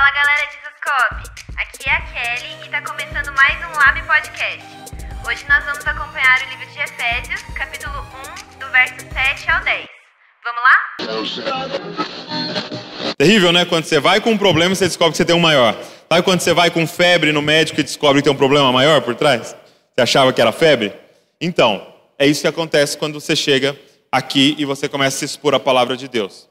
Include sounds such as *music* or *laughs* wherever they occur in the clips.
Fala galera de Zascope, aqui é a Kelly e tá começando mais um Lab Podcast. Hoje nós vamos acompanhar o livro de Efésios, capítulo 1, do verso 7 ao 10. Vamos lá? Terrível, né? Quando você vai com um problema, você descobre que você tem um maior. Sabe quando você vai com febre no médico e descobre que tem um problema maior por trás? Você achava que era febre? Então, é isso que acontece quando você chega aqui e você começa a se expor à palavra de Deus.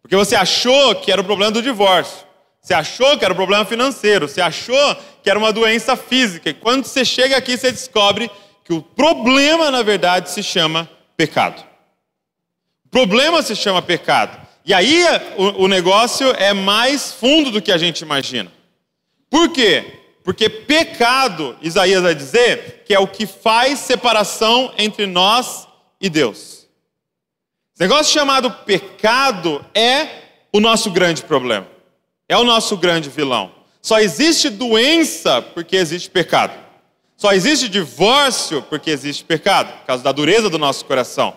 Porque você achou que era o problema do divórcio. Você achou que era o problema financeiro. Você achou que era uma doença física. E quando você chega aqui, você descobre que o problema, na verdade, se chama pecado. O problema se chama pecado. E aí o, o negócio é mais fundo do que a gente imagina. Por quê? Porque pecado, Isaías vai dizer, que é o que faz separação entre nós e Deus. Esse negócio chamado pecado é o nosso grande problema. É o nosso grande vilão. Só existe doença porque existe pecado. Só existe divórcio porque existe pecado, por causa da dureza do nosso coração.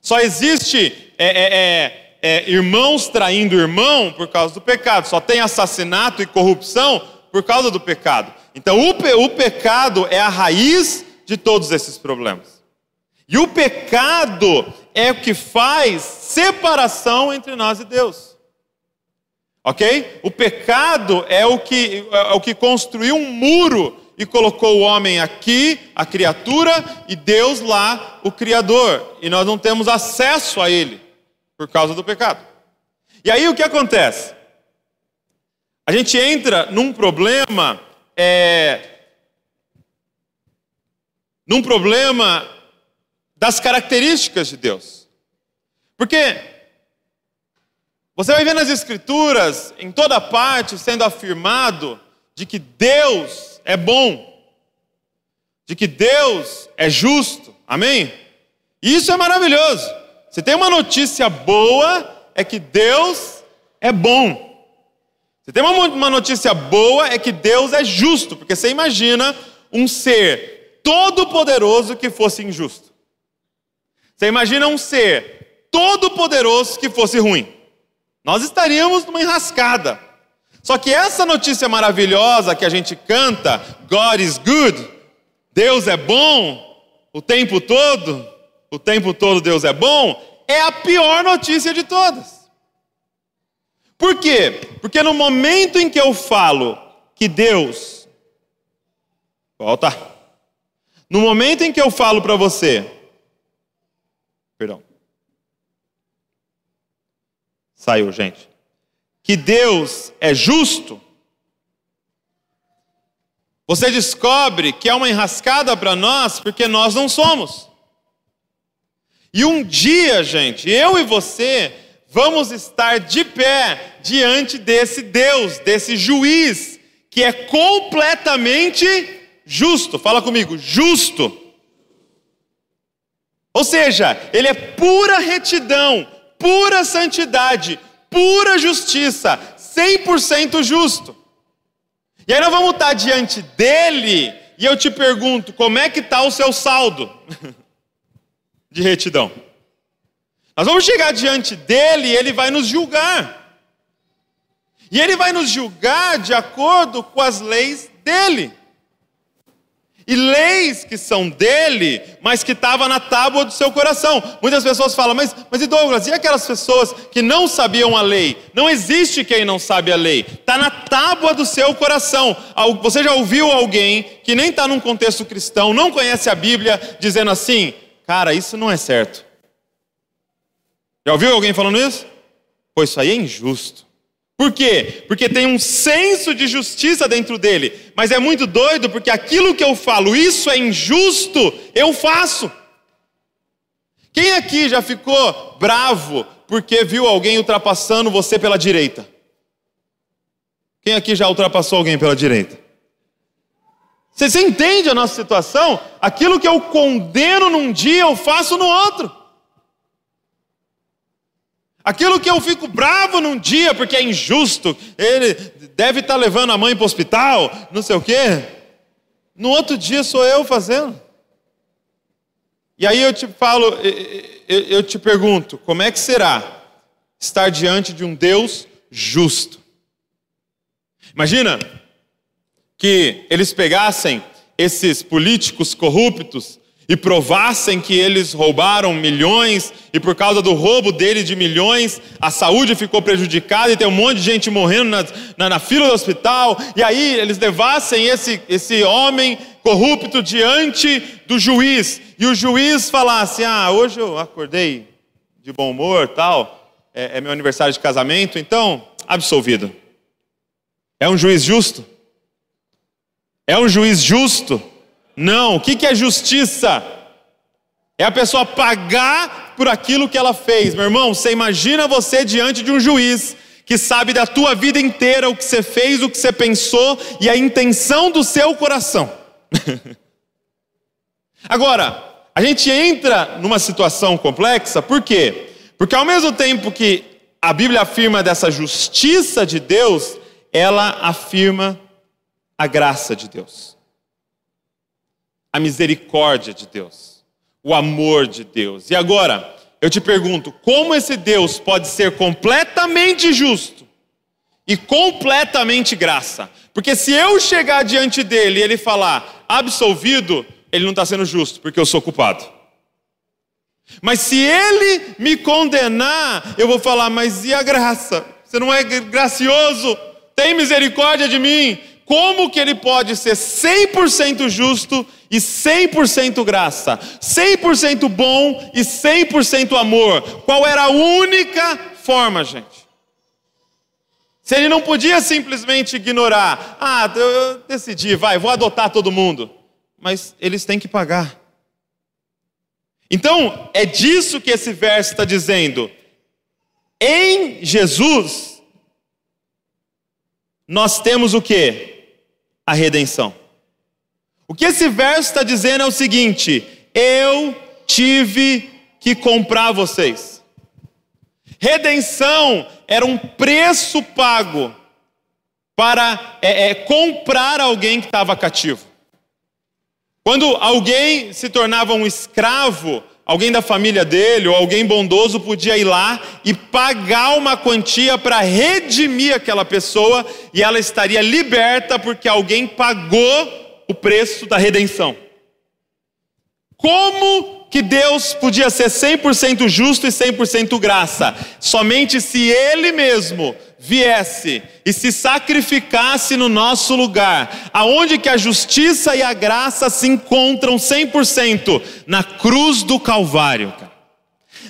Só existe é, é, é, é irmãos traindo irmão por causa do pecado. Só tem assassinato e corrupção por causa do pecado. Então, o, o pecado é a raiz de todos esses problemas. E o pecado é o que faz separação entre nós e Deus. Ok? O pecado é o que, é o que construiu um muro e colocou o homem aqui, a criatura, e Deus lá, o Criador. E nós não temos acesso a Ele por causa do pecado. E aí o que acontece? A gente entra num problema, é, num problema das características de Deus. Porque você vai ver nas Escrituras, em toda parte, sendo afirmado de que Deus é bom, de que Deus é justo, amém? Isso é maravilhoso. Se tem uma notícia boa, é que Deus é bom. Se tem uma notícia boa, é que Deus é justo, porque você imagina um ser todo-poderoso que fosse injusto. Você imagina um ser todo-poderoso que fosse ruim. Nós estaríamos numa enrascada. Só que essa notícia maravilhosa que a gente canta, God is good, Deus é bom, o tempo todo, o tempo todo Deus é bom, é a pior notícia de todas. Por quê? Porque no momento em que eu falo que Deus. Volta. No momento em que eu falo para você Perdão. Saiu, gente. Que Deus é justo. Você descobre que é uma enrascada para nós porque nós não somos. E um dia, gente, eu e você vamos estar de pé diante desse Deus, desse juiz, que é completamente justo. Fala comigo, justo. Ou seja, ele é pura retidão, pura santidade, pura justiça, 100% justo. E aí nós vamos estar diante dele e eu te pergunto, como é que está o seu saldo *laughs* de retidão? Nós vamos chegar diante dele e ele vai nos julgar. E ele vai nos julgar de acordo com as leis dele. E leis que são dele, mas que estavam na tábua do seu coração. Muitas pessoas falam, mas, mas e Douglas, e aquelas pessoas que não sabiam a lei? Não existe quem não sabe a lei. Está na tábua do seu coração. Você já ouviu alguém que nem está num contexto cristão, não conhece a Bíblia, dizendo assim, cara, isso não é certo. Já ouviu alguém falando isso? Pois isso aí é injusto. Por quê? Porque tem um senso de justiça dentro dele. Mas é muito doido porque aquilo que eu falo, isso é injusto, eu faço. Quem aqui já ficou bravo porque viu alguém ultrapassando você pela direita? Quem aqui já ultrapassou alguém pela direita? Você, você entende a nossa situação? Aquilo que eu condeno num dia, eu faço no outro. Aquilo que eu fico bravo num dia porque é injusto, ele deve estar levando a mãe para o hospital, não sei o quê. No outro dia sou eu fazendo. E aí eu te falo, eu te pergunto, como é que será estar diante de um Deus justo? Imagina que eles pegassem esses políticos corruptos e provassem que eles roubaram milhões e por causa do roubo dele de milhões a saúde ficou prejudicada e tem um monte de gente morrendo na, na, na fila do hospital, e aí eles levassem esse, esse homem corrupto diante do juiz e o juiz falasse: Ah, hoje eu acordei de bom humor, tal, é, é meu aniversário de casamento, então, absolvido. É um juiz justo? É um juiz justo? Não. O que é justiça? É a pessoa pagar por aquilo que ela fez. Meu irmão, você imagina você diante de um juiz que sabe da tua vida inteira o que você fez, o que você pensou e a intenção do seu coração. *laughs* Agora, a gente entra numa situação complexa, por quê? Porque ao mesmo tempo que a Bíblia afirma dessa justiça de Deus, ela afirma a graça de Deus, a misericórdia de Deus, o amor de Deus. E agora, eu te pergunto, como esse Deus pode ser completamente justo e completamente graça? Porque se eu chegar diante dele e ele falar absolvido, ele não está sendo justo, porque eu sou culpado. Mas se ele me condenar, eu vou falar, mas e a graça? Você não é gracioso? Tem misericórdia de mim? Como que ele pode ser 100% justo e 100% graça? 100% bom e 100% amor? Qual era a única forma, gente? Se ele não podia simplesmente ignorar, ah, eu decidi, vai, vou adotar todo mundo, mas eles têm que pagar. Então, é disso que esse verso está dizendo. Em Jesus, nós temos o que? A redenção. O que esse verso está dizendo é o seguinte: eu tive que comprar vocês. Redenção era um preço pago para é, é, comprar alguém que estava cativo. Quando alguém se tornava um escravo, alguém da família dele ou alguém bondoso podia ir lá e pagar uma quantia para redimir aquela pessoa e ela estaria liberta porque alguém pagou o preço da redenção. Como que Deus podia ser 100% justo e 100% graça? Somente se Ele mesmo viesse e se sacrificasse no nosso lugar, aonde que a justiça e a graça se encontram 100% na cruz do Calvário.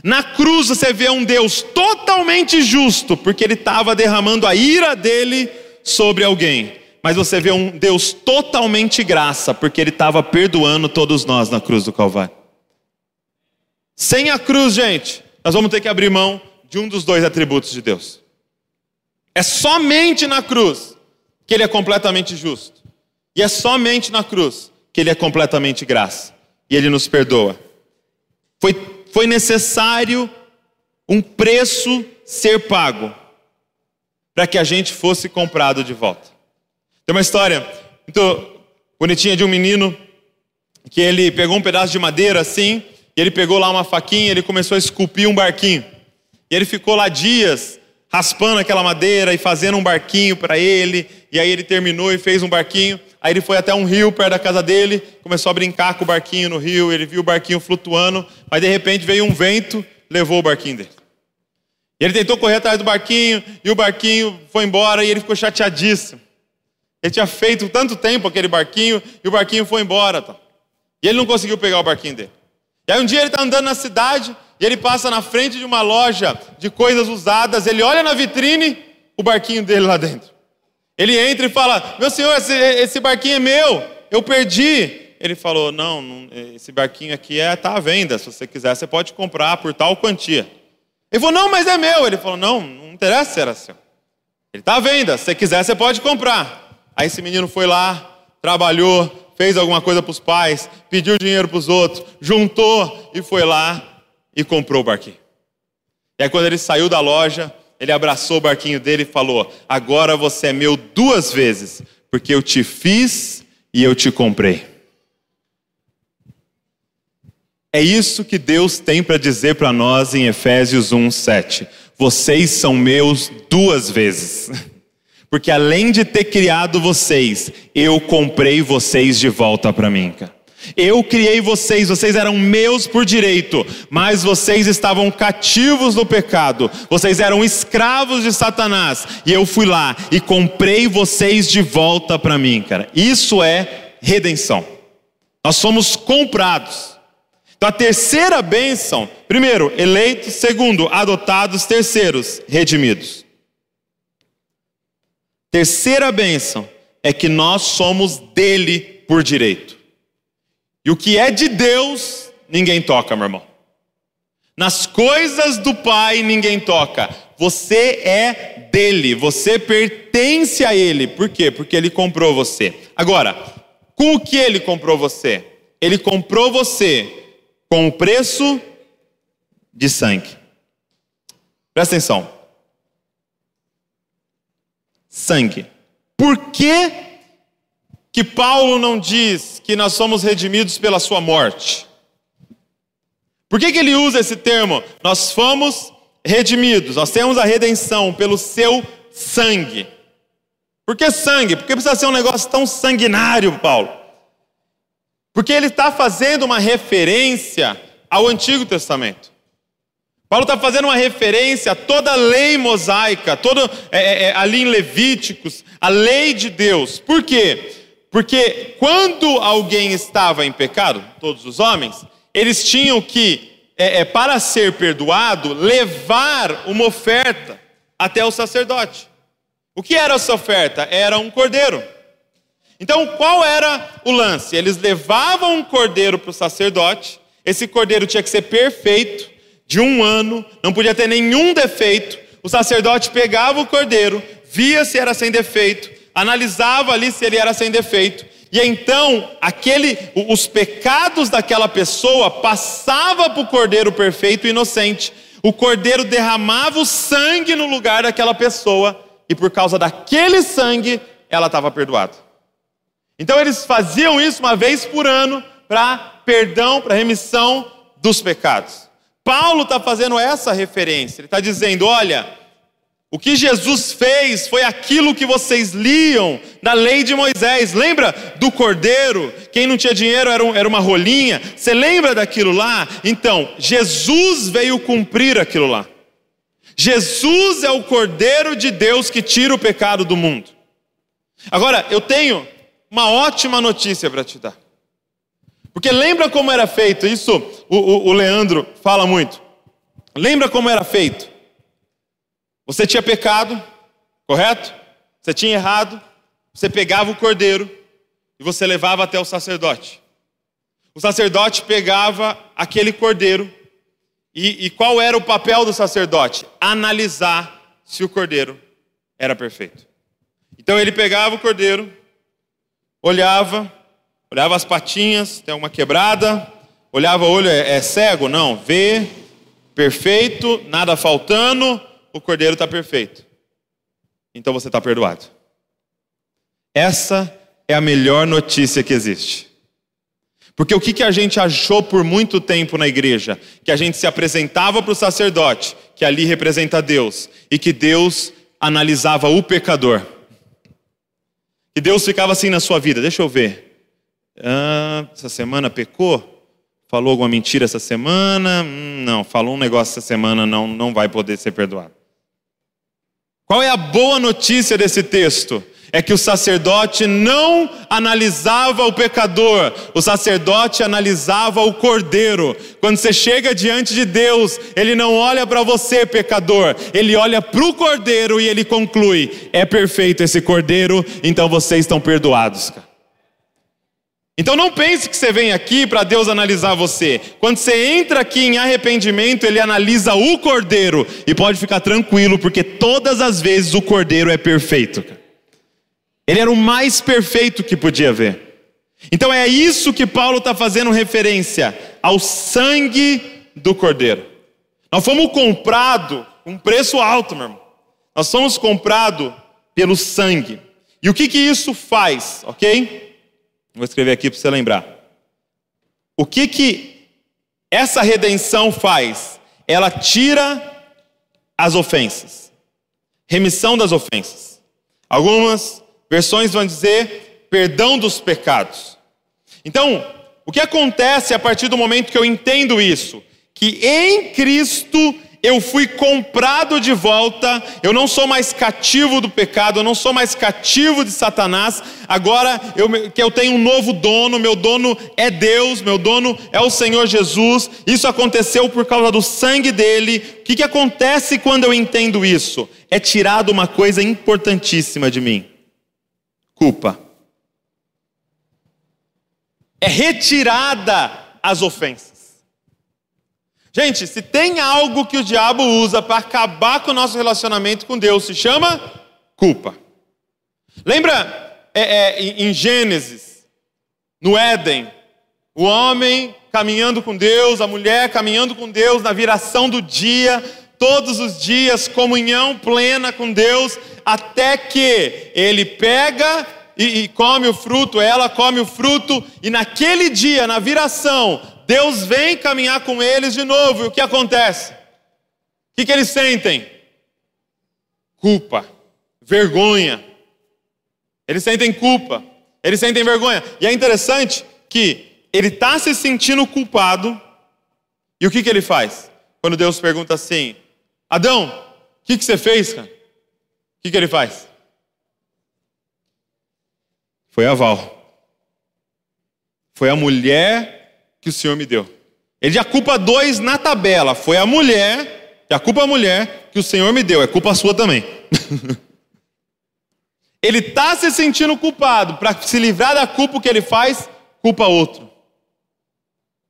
Na cruz você vê um Deus totalmente justo, porque ele estava derramando a ira dele sobre alguém. Mas você vê um Deus totalmente graça, porque ele estava perdoando todos nós na cruz do Calvário. Sem a cruz, gente, nós vamos ter que abrir mão de um dos dois atributos de Deus. É somente na cruz que ele é completamente justo. E é somente na cruz que ele é completamente graça. E ele nos perdoa. Foi, foi necessário um preço ser pago para que a gente fosse comprado de volta. Tem uma história muito bonitinha de um menino que ele pegou um pedaço de madeira assim, e ele pegou lá uma faquinha, ele começou a esculpir um barquinho. E ele ficou lá dias raspando aquela madeira e fazendo um barquinho para ele. E aí ele terminou e fez um barquinho. Aí ele foi até um rio perto da casa dele, começou a brincar com o barquinho no rio. Ele viu o barquinho flutuando, mas de repente veio um vento, levou o barquinho dele. E ele tentou correr atrás do barquinho e o barquinho foi embora e ele ficou chateadíssimo. Ele tinha feito tanto tempo aquele barquinho e o barquinho foi embora. Tá? E ele não conseguiu pegar o barquinho dele. E aí um dia ele está andando na cidade e ele passa na frente de uma loja de coisas usadas, ele olha na vitrine, o barquinho dele lá dentro. Ele entra e fala: Meu senhor, esse, esse barquinho é meu, eu perdi. Ele falou: Não, não esse barquinho aqui está é, tá à venda. Se você quiser, você pode comprar por tal quantia. Ele falou: Não, mas é meu. Ele falou: Não, não interessa era seu. Ele está à venda. Se você quiser, você pode comprar. Aí esse menino foi lá, trabalhou, fez alguma coisa para os pais, pediu dinheiro para os outros, juntou e foi lá e comprou o barquinho. E aí, quando ele saiu da loja, ele abraçou o barquinho dele e falou: Agora você é meu duas vezes, porque eu te fiz e eu te comprei. É isso que Deus tem para dizer para nós em Efésios 1:7. Vocês são meus duas vezes. *laughs* Porque além de ter criado vocês, eu comprei vocês de volta para mim, cara. Eu criei vocês, vocês eram meus por direito, mas vocês estavam cativos no pecado, vocês eram escravos de Satanás, e eu fui lá e comprei vocês de volta para mim, cara. Isso é redenção. Nós somos comprados. Então a terceira bênção, primeiro, eleitos, segundo, adotados, terceiros, redimidos. Terceira bênção é que nós somos dele por direito. E o que é de Deus, ninguém toca, meu irmão. Nas coisas do Pai, ninguém toca. Você é dele, você pertence a ele. Por quê? Porque ele comprou você. Agora, com o que ele comprou você? Ele comprou você com o preço de sangue. Presta atenção. Sangue. Por que que Paulo não diz que nós somos redimidos pela sua morte? Por que, que ele usa esse termo? Nós fomos redimidos, nós temos a redenção pelo seu sangue. Por que sangue? Porque precisa ser um negócio tão sanguinário, Paulo. Porque ele está fazendo uma referência ao Antigo Testamento. Paulo está fazendo uma referência a toda a lei mosaica, toda é, é, é, ali em Levíticos, a lei de Deus. Por quê? Porque quando alguém estava em pecado, todos os homens, eles tinham que, é, é, para ser perdoado, levar uma oferta até o sacerdote. O que era essa oferta? Era um cordeiro. Então, qual era o lance? Eles levavam um cordeiro para o sacerdote, esse cordeiro tinha que ser perfeito, de um ano, não podia ter nenhum defeito. O sacerdote pegava o cordeiro, via se era sem defeito, analisava ali se ele era sem defeito, e então aquele, os pecados daquela pessoa passava para o cordeiro perfeito e inocente. O cordeiro derramava o sangue no lugar daquela pessoa, e por causa daquele sangue, ela estava perdoada. Então eles faziam isso uma vez por ano para perdão, para remissão dos pecados. Paulo está fazendo essa referência, ele está dizendo: olha, o que Jesus fez foi aquilo que vocês liam na lei de Moisés. Lembra do cordeiro? Quem não tinha dinheiro era, um, era, uma rolinha. Você lembra daquilo lá? Então, Jesus veio cumprir aquilo lá. Jesus é o cordeiro de Deus que tira o pecado do mundo. Agora, eu tenho uma ótima notícia para te dar. Porque lembra como era feito? Isso o, o, o Leandro fala muito. Lembra como era feito? Você tinha pecado, correto? Você tinha errado, você pegava o cordeiro e você levava até o sacerdote. O sacerdote pegava aquele cordeiro e, e qual era o papel do sacerdote? Analisar se o cordeiro era perfeito. Então ele pegava o cordeiro, olhava, olhava as patinhas, tem uma quebrada, olhava o olho, é, é cego? Não, vê, perfeito, nada faltando, o cordeiro está perfeito. Então você está perdoado. Essa é a melhor notícia que existe. Porque o que, que a gente achou por muito tempo na igreja? Que a gente se apresentava para o sacerdote, que ali representa Deus, e que Deus analisava o pecador. Que Deus ficava assim na sua vida, deixa eu ver. Ah, essa semana pecou? Falou alguma mentira essa semana? Hum, não, falou um negócio essa semana, não, não vai poder ser perdoado. Qual é a boa notícia desse texto? É que o sacerdote não analisava o pecador, o sacerdote analisava o cordeiro. Quando você chega diante de Deus, ele não olha para você, pecador, ele olha para o cordeiro e ele conclui: é perfeito esse cordeiro, então vocês estão perdoados. Cara. Então não pense que você vem aqui para Deus analisar você. Quando você entra aqui em arrependimento, Ele analisa o cordeiro. E pode ficar tranquilo, porque todas as vezes o cordeiro é perfeito. Ele era o mais perfeito que podia haver. Então é isso que Paulo está fazendo referência ao sangue do cordeiro. Nós fomos comprados com um preço alto, meu irmão. Nós somos comprados pelo sangue. E o que que isso faz, ok? Vou escrever aqui para você lembrar. O que que essa redenção faz? Ela tira as ofensas. Remissão das ofensas. Algumas versões vão dizer perdão dos pecados. Então, o que acontece a partir do momento que eu entendo isso? Que em Cristo eu fui comprado de volta, eu não sou mais cativo do pecado, eu não sou mais cativo de Satanás, agora eu, que eu tenho um novo dono, meu dono é Deus, meu dono é o Senhor Jesus, isso aconteceu por causa do sangue dele. O que, que acontece quando eu entendo isso? É tirado uma coisa importantíssima de mim: culpa. É retirada as ofensas. Gente, se tem algo que o diabo usa para acabar com o nosso relacionamento com Deus, se chama culpa. Lembra é, é, em Gênesis, no Éden, o homem caminhando com Deus, a mulher caminhando com Deus na viração do dia, todos os dias, comunhão plena com Deus, até que ele pega e, e come o fruto, ela come o fruto, e naquele dia, na viração, Deus vem caminhar com eles de novo, e o que acontece? O que, que eles sentem? Culpa, vergonha. Eles sentem culpa, eles sentem vergonha. E é interessante que ele está se sentindo culpado, e o que, que ele faz? Quando Deus pergunta assim: Adão, o que, que você fez, cara? O que, que ele faz? Foi a Val. Foi a mulher que o Senhor me deu. Ele já culpa dois na tabela. Foi a mulher, já culpa a mulher que o Senhor me deu. É culpa sua também. *laughs* ele está se sentindo culpado. Para se livrar da culpa que ele faz, culpa outro.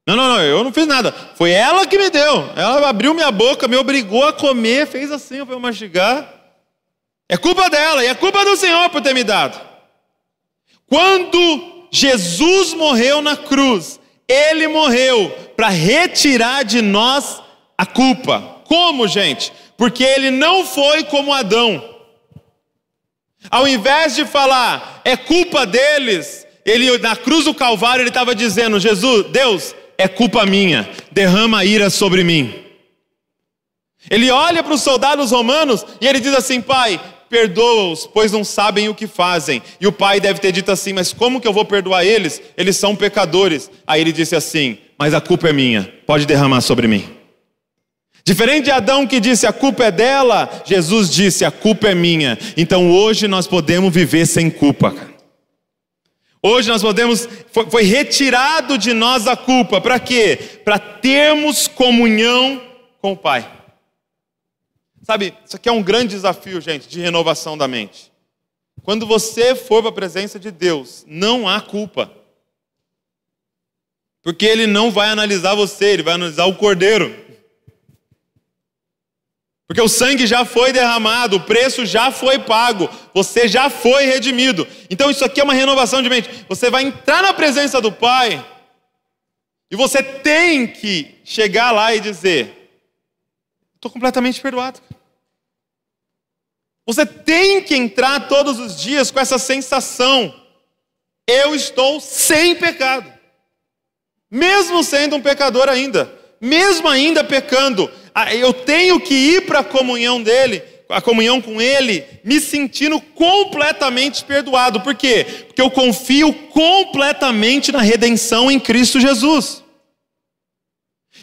Não, não, não, eu não fiz nada. Foi ela que me deu. Ela abriu minha boca, me obrigou a comer, fez assim eu mastigar. É culpa dela e é culpa do Senhor por ter me dado. Quando Jesus morreu na cruz, ele morreu para retirar de nós a culpa. Como, gente? Porque ele não foi como Adão. Ao invés de falar, é culpa deles, ele na cruz do Calvário ele estava dizendo: Jesus, Deus, é culpa minha, derrama ira sobre mim. Ele olha para os soldados romanos e ele diz assim: Pai, perdoa-os, pois não sabem o que fazem. E o pai deve ter dito assim: Mas como que eu vou perdoar eles? Eles são pecadores. Aí ele disse assim: Mas a culpa é minha, pode derramar sobre mim. Diferente de Adão que disse a culpa é dela, Jesus disse a culpa é minha. Então hoje nós podemos viver sem culpa. Hoje nós podemos, foi, foi retirado de nós a culpa, para quê? Para termos comunhão com o Pai. Sabe, isso aqui é um grande desafio, gente, de renovação da mente. Quando você for para a presença de Deus, não há culpa. Porque Ele não vai analisar você, Ele vai analisar o cordeiro. Porque o sangue já foi derramado, o preço já foi pago, você já foi redimido. Então isso aqui é uma renovação de mente. Você vai entrar na presença do Pai e você tem que chegar lá e dizer: estou completamente perdoado. Você tem que entrar todos os dias com essa sensação: eu estou sem pecado. Mesmo sendo um pecador ainda, mesmo ainda pecando, eu tenho que ir para a comunhão dele, a comunhão com ele, me sentindo completamente perdoado. Por quê? Porque eu confio completamente na redenção em Cristo Jesus.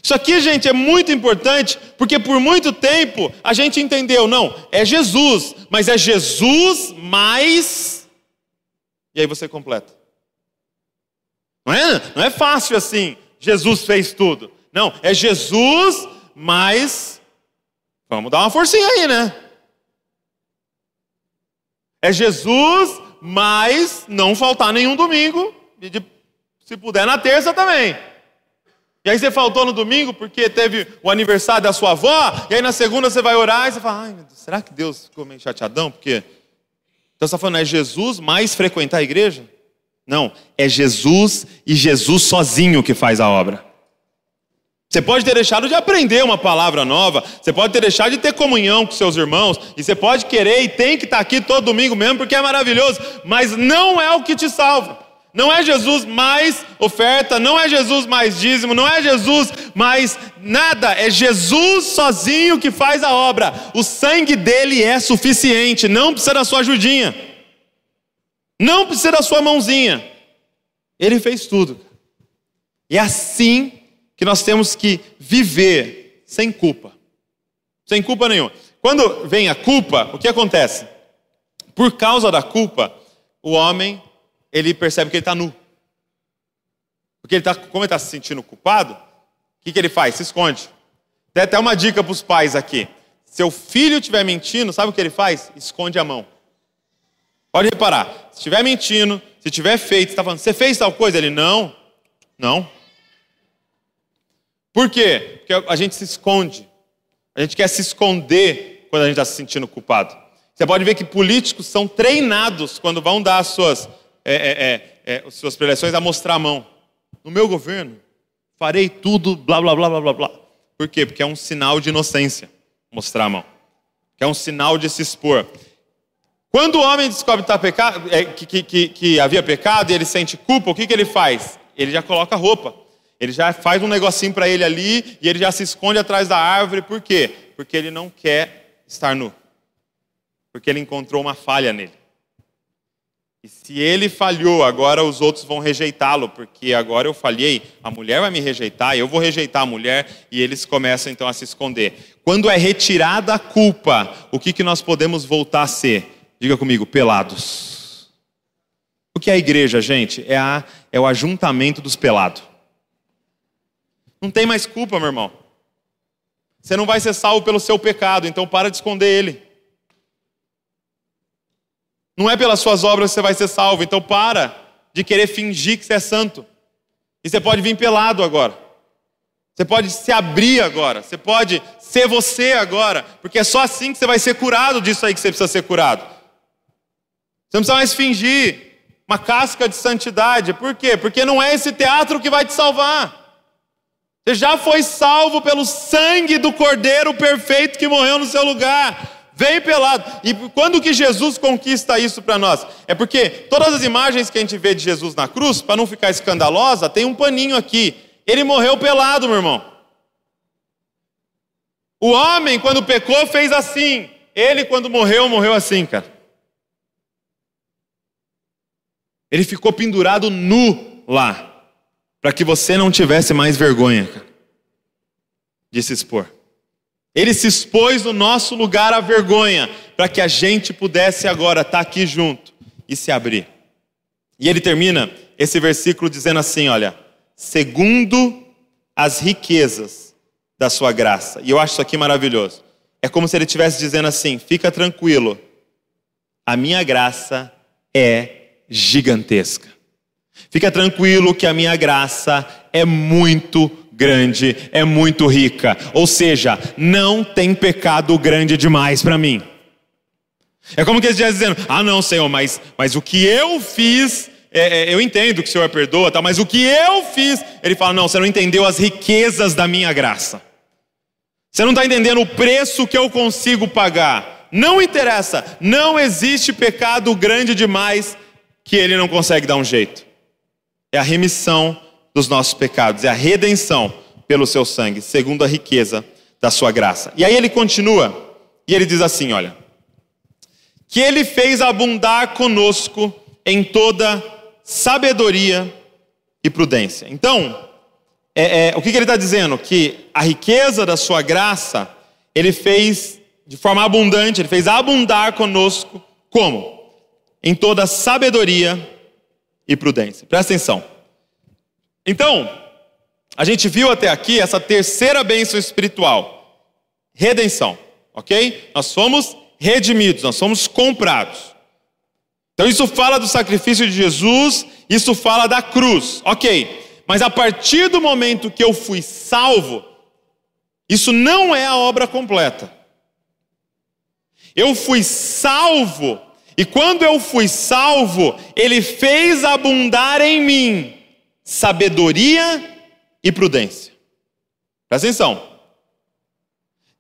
Isso aqui, gente, é muito importante, porque por muito tempo a gente entendeu, não, é Jesus, mas é Jesus mais. E aí você completa. Não é, não é fácil assim, Jesus fez tudo. Não, é Jesus mais. Vamos dar uma forcinha aí, né? É Jesus mais não faltar nenhum domingo, e se puder na terça também. E aí você faltou no domingo porque teve o aniversário da sua avó, e aí na segunda você vai orar e você fala, ai meu Deus, será que Deus ficou meio chateadão? Porque. Então você está falando, é Jesus mais frequentar a igreja? Não, é Jesus e Jesus sozinho que faz a obra. Você pode ter deixado de aprender uma palavra nova, você pode ter deixado de ter comunhão com seus irmãos, e você pode querer e tem que estar aqui todo domingo mesmo porque é maravilhoso, mas não é o que te salva. Não é Jesus mais oferta, não é Jesus mais dízimo, não é Jesus mais nada, é Jesus sozinho que faz a obra. O sangue dele é suficiente, não precisa da sua ajudinha. Não precisa da sua mãozinha. Ele fez tudo. E é assim que nós temos que viver sem culpa. Sem culpa nenhuma. Quando vem a culpa, o que acontece? Por causa da culpa, o homem ele percebe que ele está nu. Porque ele tá, como ele está se sentindo culpado, o que, que ele faz? Se esconde. Tem até uma dica para os pais aqui. Seu filho estiver mentindo, sabe o que ele faz? Esconde a mão. Pode reparar. Se estiver mentindo, se tiver feito, está falando, você fez tal coisa? Ele, não, não. Por quê? Porque a gente se esconde. A gente quer se esconder quando a gente está se sentindo culpado. Você pode ver que políticos são treinados quando vão dar as suas, é, é, é, é suas preleções a mostrar a mão. No meu governo, farei tudo, blá, blá, blá, blá, blá, blá. Por quê? Porque é um sinal de inocência mostrar a mão. Que é um sinal de se expor. Quando o homem descobre que, tá é, que, que, que, havia pecado e ele sente culpa, o que, que ele faz? Ele já coloca roupa. Ele já faz um negocinho para ele ali e ele já se esconde atrás da árvore. Por quê? Porque ele não quer estar nu. Porque ele encontrou uma falha nele. E se ele falhou, agora os outros vão rejeitá-lo, porque agora eu falhei, a mulher vai me rejeitar, eu vou rejeitar a mulher, e eles começam então a se esconder. Quando é retirada a culpa, o que, que nós podemos voltar a ser? Diga comigo, pelados. O que é a igreja, gente? É, a, é o ajuntamento dos pelados. Não tem mais culpa, meu irmão. Você não vai ser salvo pelo seu pecado, então para de esconder ele. Não é pelas suas obras que você vai ser salvo. Então para de querer fingir que você é santo. E você pode vir pelado agora. Você pode se abrir agora. Você pode ser você agora. Porque é só assim que você vai ser curado disso aí que você precisa ser curado. Você não precisa mais fingir uma casca de santidade. Por quê? Porque não é esse teatro que vai te salvar. Você já foi salvo pelo sangue do Cordeiro perfeito que morreu no seu lugar. Vem pelado. E quando que Jesus conquista isso para nós? É porque todas as imagens que a gente vê de Jesus na cruz, para não ficar escandalosa, tem um paninho aqui. Ele morreu pelado, meu irmão. O homem, quando pecou, fez assim. Ele, quando morreu, morreu assim, cara. Ele ficou pendurado nu lá, para que você não tivesse mais vergonha, cara, de se expor. Ele se expôs no nosso lugar à vergonha, para que a gente pudesse agora estar tá aqui junto e se abrir. E ele termina esse versículo dizendo assim: olha, segundo as riquezas da sua graça. E eu acho isso aqui maravilhoso. É como se ele estivesse dizendo assim: fica tranquilo, a minha graça é gigantesca. Fica tranquilo que a minha graça é muito grande, é muito rica. Ou seja, não tem pecado grande demais para mim. É como que eles dizendo: ah, não, Senhor, mas, mas o que eu fiz, é, é, eu entendo que o Senhor perdoa, tá, mas o que eu fiz, ele fala: não, você não entendeu as riquezas da minha graça. Você não está entendendo o preço que eu consigo pagar. Não interessa, não existe pecado grande demais que ele não consegue dar um jeito. É a remissão dos nossos pecados, é a redenção pelo seu sangue, segundo a riqueza da sua graça. E aí ele continua, e ele diz assim: olha, que ele fez abundar conosco em toda sabedoria e prudência. Então, é, é, o que, que ele está dizendo? Que a riqueza da sua graça, ele fez de forma abundante, ele fez abundar conosco, como? Em toda sabedoria e prudência. Presta atenção. Então, a gente viu até aqui essa terceira bênção espiritual: redenção, ok? Nós somos redimidos, nós somos comprados. Então, isso fala do sacrifício de Jesus, isso fala da cruz, ok? Mas a partir do momento que eu fui salvo, isso não é a obra completa. Eu fui salvo, e quando eu fui salvo, Ele fez abundar em mim sabedoria e prudência. Presta atenção.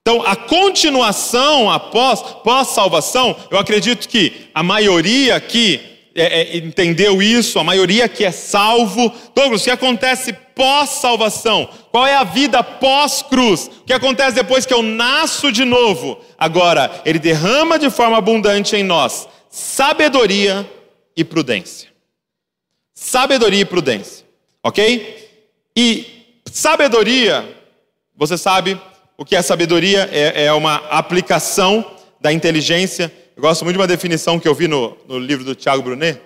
Então, a continuação após pós-salvação, eu acredito que a maioria aqui é, é, entendeu isso, a maioria que é salvo. Douglas, o que acontece pós-salvação? Qual é a vida pós-cruz? O que acontece depois que eu nasço de novo? Agora, Ele derrama de forma abundante em nós sabedoria e prudência. Sabedoria e prudência, ok? E sabedoria, você sabe o que é sabedoria? É, é uma aplicação da inteligência. Eu gosto muito de uma definição que eu vi no, no livro do Tiago Brunet.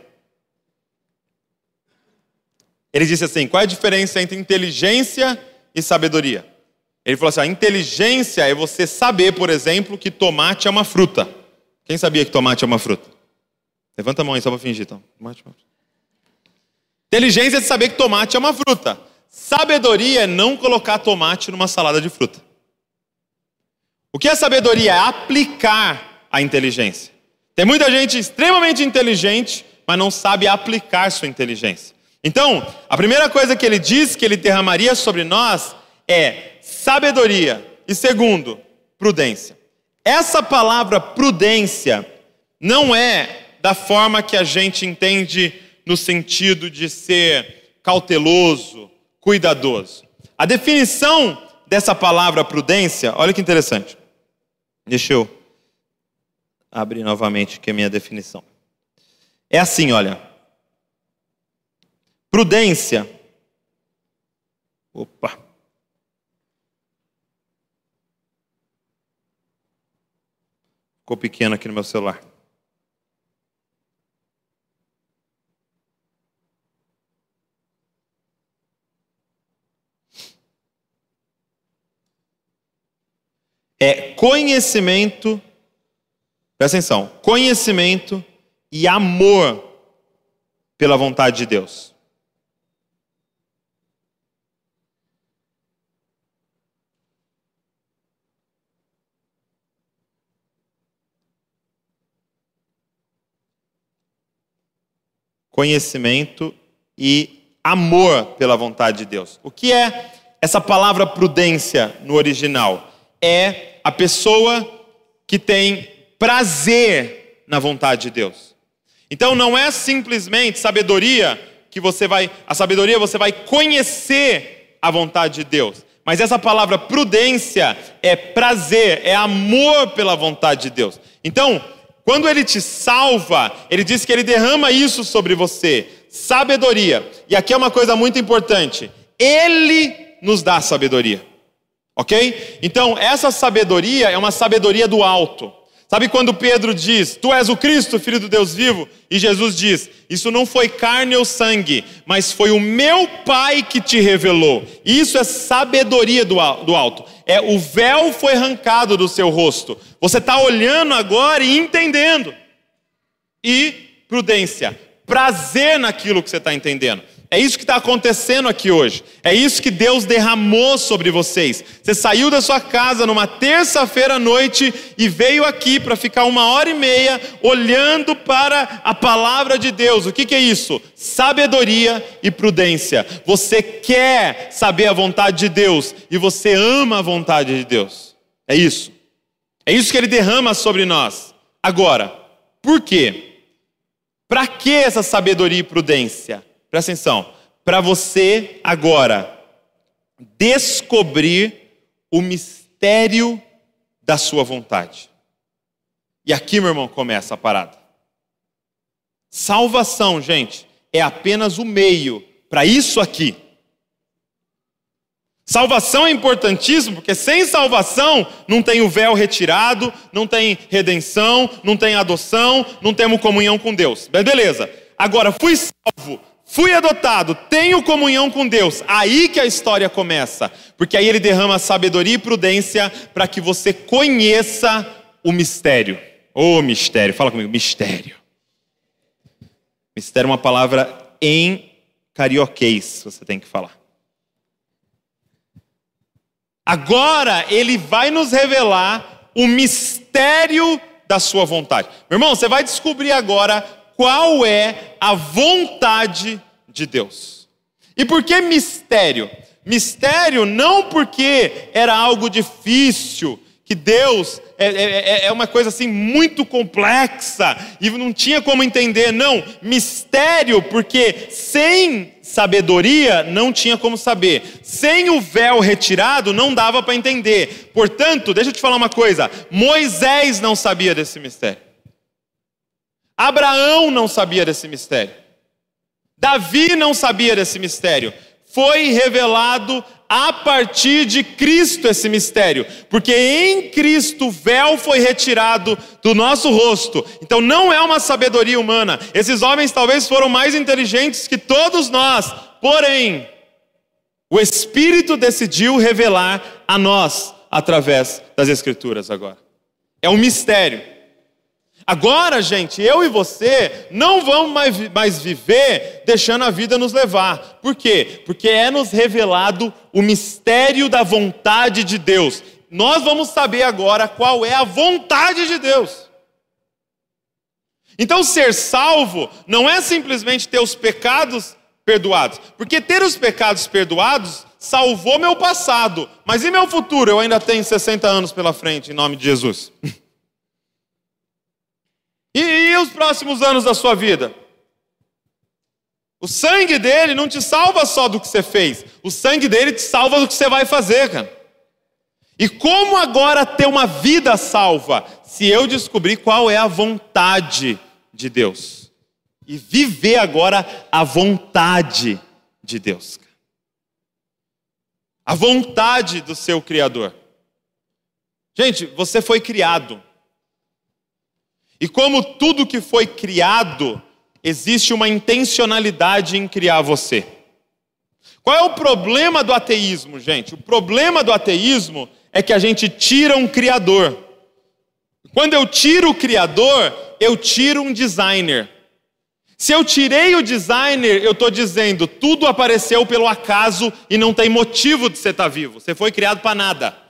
Ele disse assim: qual é a diferença entre inteligência e sabedoria? Ele falou assim: a inteligência é você saber, por exemplo, que tomate é uma fruta. Quem sabia que tomate é uma fruta? Levanta a mão aí só para fingir. Então. Tomate é uma fruta. Inteligência é saber que tomate é uma fruta. Sabedoria é não colocar tomate numa salada de fruta. O que é sabedoria? É aplicar a inteligência. Tem muita gente extremamente inteligente, mas não sabe aplicar sua inteligência. Então, a primeira coisa que ele diz que ele derramaria sobre nós é sabedoria. E segundo, prudência. Essa palavra prudência não é da forma que a gente entende no sentido de ser cauteloso, cuidadoso. A definição dessa palavra prudência, olha que interessante. Deixa eu abrir novamente que é a minha definição. É assim, olha. Prudência. Opa. Ficou pequeno aqui no meu celular. É conhecimento, presta atenção, conhecimento e amor pela vontade de Deus. conhecimento e amor pela vontade de Deus. O que é essa palavra prudência no original? É a pessoa que tem prazer na vontade de Deus. Então não é simplesmente sabedoria que você vai, a sabedoria você vai conhecer a vontade de Deus. Mas essa palavra prudência é prazer, é amor pela vontade de Deus. Então, quando ele te salva, ele diz que ele derrama isso sobre você, sabedoria. E aqui é uma coisa muito importante: ele nos dá sabedoria. Ok? Então, essa sabedoria é uma sabedoria do alto. Sabe quando Pedro diz, Tu és o Cristo, filho do Deus vivo? E Jesus diz, Isso não foi carne ou sangue, mas foi o meu Pai que te revelou. Isso é sabedoria do alto. É o véu foi arrancado do seu rosto. Você está olhando agora e entendendo. E prudência, prazer naquilo que você está entendendo. É isso que está acontecendo aqui hoje. É isso que Deus derramou sobre vocês. Você saiu da sua casa numa terça-feira à noite e veio aqui para ficar uma hora e meia olhando para a palavra de Deus. O que, que é isso? Sabedoria e prudência. Você quer saber a vontade de Deus e você ama a vontade de Deus. É isso. É isso que Ele derrama sobre nós. Agora, por quê? Para que essa sabedoria e prudência? Presta atenção. Para você agora descobrir o mistério da sua vontade. E aqui, meu irmão, começa a parada. Salvação, gente, é apenas o meio para isso aqui. Salvação é importantíssimo, porque sem salvação não tem o véu retirado, não tem redenção, não tem adoção, não temos comunhão com Deus. Beleza. Agora, fui salvo, Fui adotado, tenho comunhão com Deus. Aí que a história começa, porque aí ele derrama sabedoria e prudência para que você conheça o mistério. Ô oh, mistério, fala comigo, mistério. Mistério é uma palavra em carioquês, você tem que falar. Agora ele vai nos revelar o mistério da sua vontade. Meu irmão, você vai descobrir agora qual é a vontade de Deus. E por que mistério? Mistério não porque era algo difícil, que Deus é, é, é, é, uma coisa assim muito complexa e não tinha como entender, não. Mistério, porque sem sabedoria não tinha como saber, sem o véu retirado não dava para entender. Portanto, deixa eu te falar uma coisa: Moisés não sabia desse mistério. Abraão não sabia desse mistério. Davi não sabia desse mistério. Foi revelado a partir de Cristo esse mistério, porque em Cristo o véu foi retirado do nosso rosto. Então não é uma sabedoria humana. Esses homens talvez foram mais inteligentes que todos nós, porém, o Espírito decidiu revelar a nós através das Escrituras agora. É um mistério. Agora, gente, eu e você não vamos mais, mais viver deixando a vida nos levar. Por quê? Porque é nos revelado o mistério da vontade de Deus. Nós vamos saber agora qual é a vontade de Deus. Então, ser salvo não é simplesmente ter os pecados perdoados, porque ter os pecados perdoados salvou meu passado, mas e meu futuro? Eu ainda tenho 60 anos pela frente, em nome de Jesus. *laughs* E, e os próximos anos da sua vida? O sangue dele não te salva só do que você fez, o sangue dele te salva do que você vai fazer, cara. E como agora ter uma vida salva? Se eu descobrir qual é a vontade de Deus. E viver agora a vontade de Deus. A vontade do seu Criador. Gente, você foi criado. E como tudo que foi criado, existe uma intencionalidade em criar você. Qual é o problema do ateísmo, gente? O problema do ateísmo é que a gente tira um criador. Quando eu tiro o criador, eu tiro um designer. Se eu tirei o designer, eu estou dizendo, tudo apareceu pelo acaso e não tem motivo de você estar vivo. Você foi criado para nada.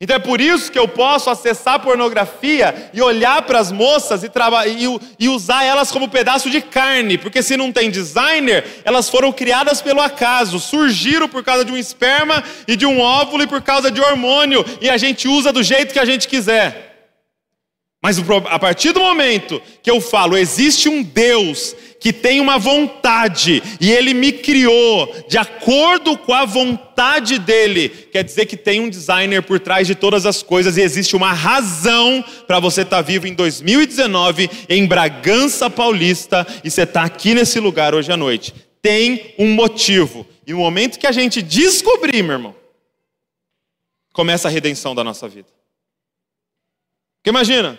Então é por isso que eu posso acessar pornografia e olhar para as moças e, e, e, usar elas como pedaço de carne, porque se não tem designer, elas foram criadas pelo acaso, surgiram por causa de um esperma e de um óvulo e por causa de hormônio, e a gente usa do jeito que a gente quiser. Mas a partir do momento que eu falo, existe um Deus que tem uma vontade e ele me criou de acordo com a vontade dele, quer dizer que tem um designer por trás de todas as coisas e existe uma razão para você estar tá vivo em 2019 em Bragança Paulista e você está aqui nesse lugar hoje à noite. Tem um motivo. E no momento que a gente descobrir, meu irmão, começa a redenção da nossa vida. Porque imagina,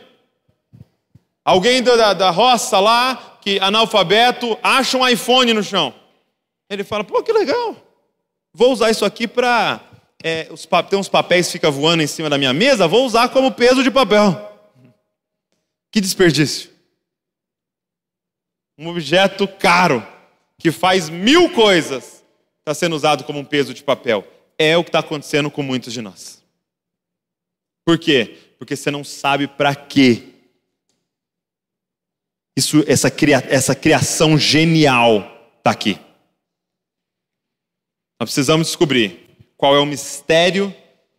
alguém da, da roça lá que analfabeto acha um iPhone no chão. Ele fala: pô, que legal. Vou usar isso aqui para. É, tem uns papéis que ficam voando em cima da minha mesa, vou usar como peso de papel. Que desperdício. Um objeto caro, que faz mil coisas, está sendo usado como um peso de papel. É o que está acontecendo com muitos de nós. Por quê? Porque você não sabe para quê isso, essa, cria, essa criação genial está aqui. Nós precisamos descobrir qual é o mistério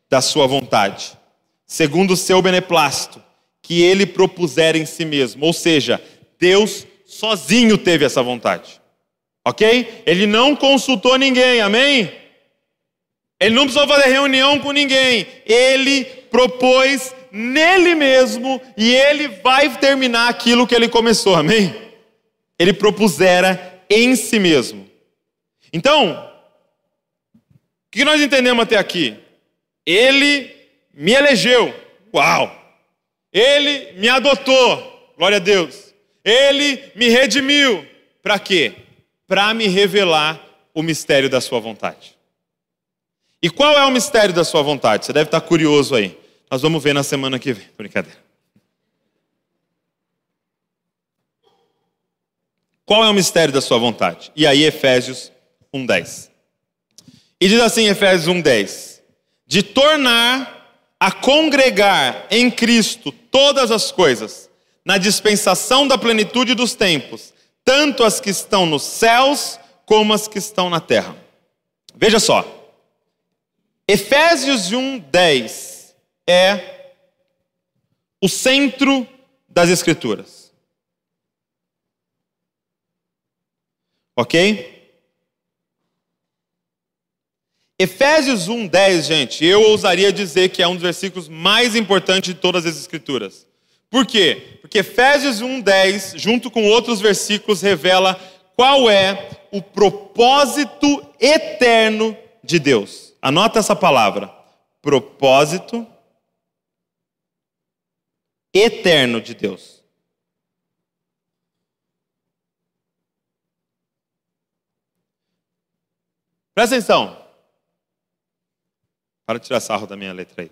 da sua vontade, segundo o seu beneplácito, que ele propuser em si mesmo. Ou seja, Deus sozinho teve essa vontade. Ok? Ele não consultou ninguém, amém? Ele não precisou fazer reunião com ninguém. Ele propôs nele mesmo e ele vai terminar aquilo que ele começou, amém? Ele propusera em si mesmo. Então, o que nós entendemos até aqui? Ele me elegeu, uau! Ele me adotou, glória a Deus. Ele me redimiu, para quê? Para me revelar o mistério da sua vontade. E qual é o mistério da sua vontade? Você deve estar curioso aí. Nós vamos ver na semana que vem. Brincadeira. Qual é o mistério da sua vontade? E aí, Efésios 1,10. E diz assim, Efésios 1,10: De tornar a congregar em Cristo todas as coisas, na dispensação da plenitude dos tempos, tanto as que estão nos céus como as que estão na terra. Veja só, Efésios 1,10 é o centro das Escrituras. Ok? Efésios 1:10, gente, eu ousaria dizer que é um dos versículos mais importantes de todas as escrituras. Por quê? Porque Efésios 1:10, junto com outros versículos, revela qual é o propósito eterno de Deus. Anota essa palavra. Propósito eterno de Deus. Presta atenção. Para tirar sarro da minha letra aí.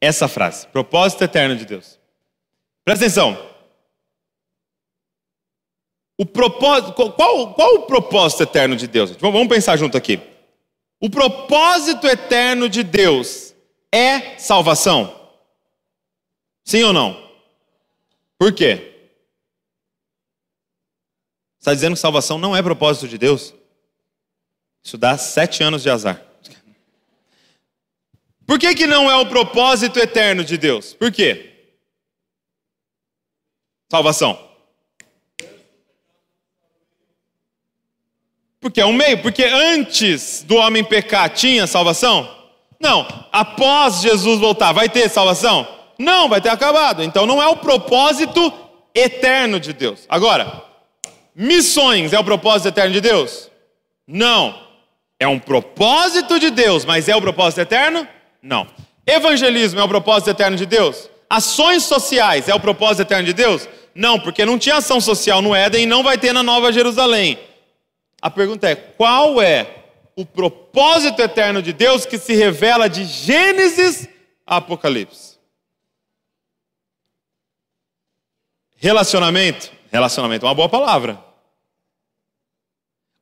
Essa frase, propósito eterno de Deus. Presta atenção. O propósito, qual, qual o propósito eterno de Deus? Vamos pensar junto aqui. O propósito eterno de Deus é salvação? Sim ou não? Por quê? Está dizendo que salvação não é propósito de Deus? Isso dá sete anos de azar. Por que, que não é o propósito eterno de Deus? Por quê? Salvação. Porque é um meio, porque antes do homem pecar tinha salvação? Não. Após Jesus voltar, vai ter salvação? Não, vai ter acabado. Então não é o propósito eterno de Deus. Agora, missões é o propósito eterno de Deus? Não. É um propósito de Deus, mas é o propósito eterno? Não. Evangelismo é o propósito eterno de Deus? Ações sociais é o propósito eterno de Deus? Não, porque não tinha ação social no Éden e não vai ter na Nova Jerusalém. A pergunta é: qual é o propósito eterno de Deus que se revela de Gênesis a Apocalipse? Relacionamento. Relacionamento é uma boa palavra.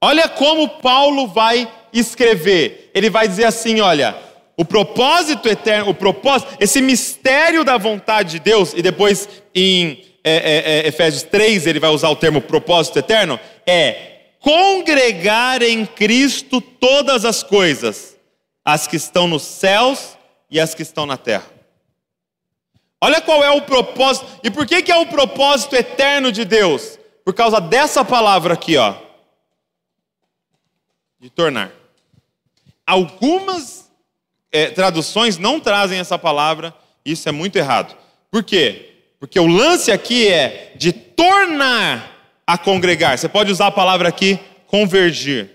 Olha como Paulo vai escrever. Ele vai dizer assim: olha, o propósito eterno, o propósito, esse mistério da vontade de Deus, e depois em é, é, é, Efésios 3 ele vai usar o termo propósito eterno, é congregar em Cristo todas as coisas, as que estão nos céus e as que estão na terra. Olha qual é o propósito, e por que, que é o propósito eterno de Deus? Por causa dessa palavra aqui, ó, de tornar. Algumas é, traduções não trazem essa palavra, isso é muito errado. Por quê? Porque o lance aqui é de tornar a congregar. Você pode usar a palavra aqui, convergir.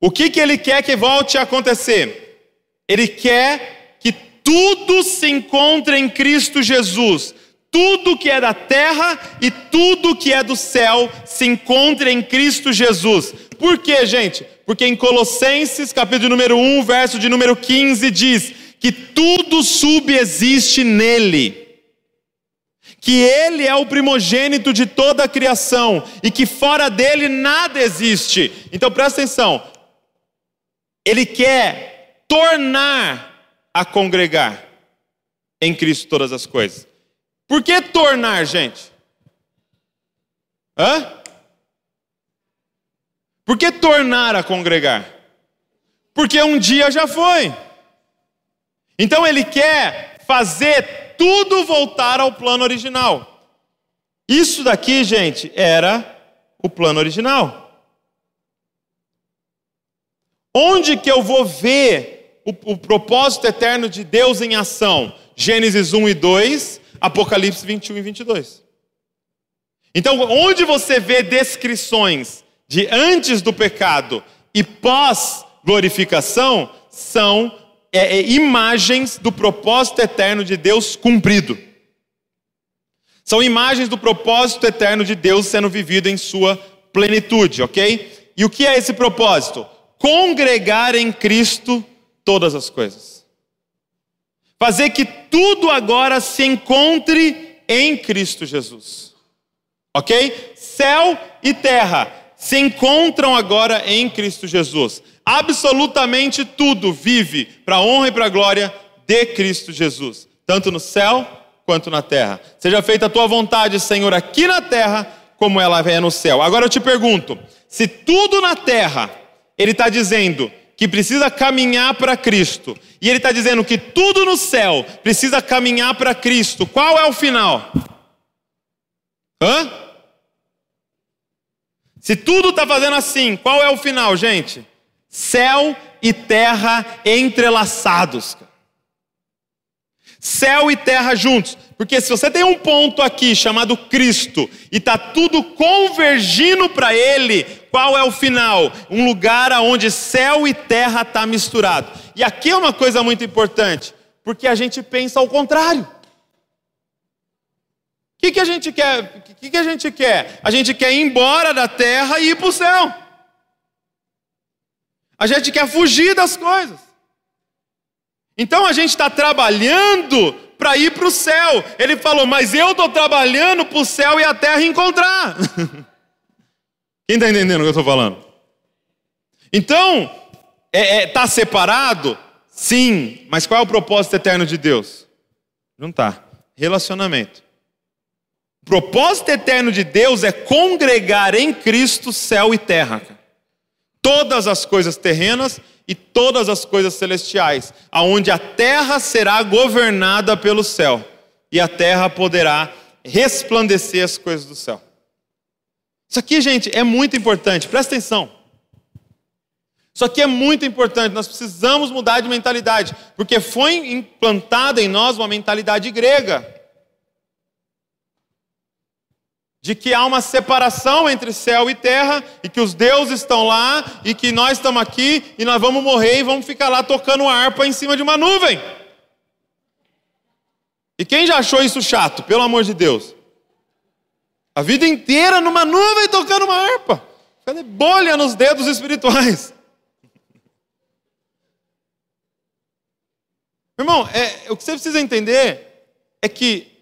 O que, que ele quer que volte a acontecer? Ele quer que tudo se encontre em Cristo Jesus. Tudo que é da terra e tudo que é do céu se encontre em Cristo Jesus. Por quê, gente? Porque em Colossenses, capítulo número 1, verso de número 15, diz que tudo subexiste nele que Ele é o primogênito de toda a criação e que fora dele nada existe. Então presta atenção, Ele quer tornar a congregar em Cristo todas as coisas. Por que tornar, gente? Hã? Por que tornar a congregar? Porque um dia já foi. Então ele quer fazer tudo voltar ao plano original. Isso daqui, gente, era o plano original. Onde que eu vou ver o, o, propósito eterno de Deus em ação? Gênesis 1 e 2, Apocalipse 21 e 22. Então, onde você vê descrições de antes do pecado e pós glorificação, são é, é, imagens do propósito eterno de Deus cumprido. São imagens do propósito eterno de Deus sendo vivido em sua plenitude, ok? E o que é esse propósito? Congregar em Cristo todas as coisas. Fazer que tudo agora se encontre em Cristo Jesus. Ok? Céu e terra se encontram agora em Cristo Jesus absolutamente tudo vive para a honra e para a glória de Cristo Jesus, tanto no céu quanto na terra. Seja feita a tua vontade, Senhor, aqui na terra, como ela é no céu. Agora eu te pergunto: se tudo na terra, Ele está dizendo que precisa caminhar para Cristo, e Ele está dizendo que tudo no céu precisa caminhar para Cristo, qual é o final? Hã? Se tudo está fazendo assim, qual é o final, gente? Céu e terra entrelaçados. Céu e terra juntos. Porque se você tem um ponto aqui chamado Cristo e está tudo convergindo para Ele, qual é o final? Um lugar onde céu e terra está misturado. E aqui é uma coisa muito importante, porque a gente pensa ao contrário. O que, que a gente quer? O que, que a gente quer? A gente quer ir embora da terra e ir para o céu. A gente quer fugir das coisas. Então a gente está trabalhando para ir para o céu. Ele falou, mas eu estou trabalhando para o céu e a terra encontrar. *laughs* Quem está entendendo o que eu estou falando? Então, está é, é, tá separado? Sim, mas qual é o propósito eterno de Deus? Está. Relacionamento. O propósito eterno de Deus é congregar em Cristo céu e terra. Todas as coisas terrenas e todas as coisas celestiais, aonde a terra será governada pelo céu e a terra poderá resplandecer as coisas do céu. Isso aqui, gente, é muito importante, presta atenção. Isso aqui é muito importante, nós precisamos mudar de mentalidade, porque foi implantada em nós uma mentalidade grega de que há uma separação entre céu e terra, e que os deuses estão lá, e que nós estamos aqui, e nós vamos morrer e vamos ficar lá tocando harpa em cima de uma nuvem. E quem já achou isso chato, pelo amor de Deus? A vida inteira numa nuvem tocando uma harpa. Cadê bolha nos dedos espirituais? *laughs* Irmão, é, o que você precisa entender é que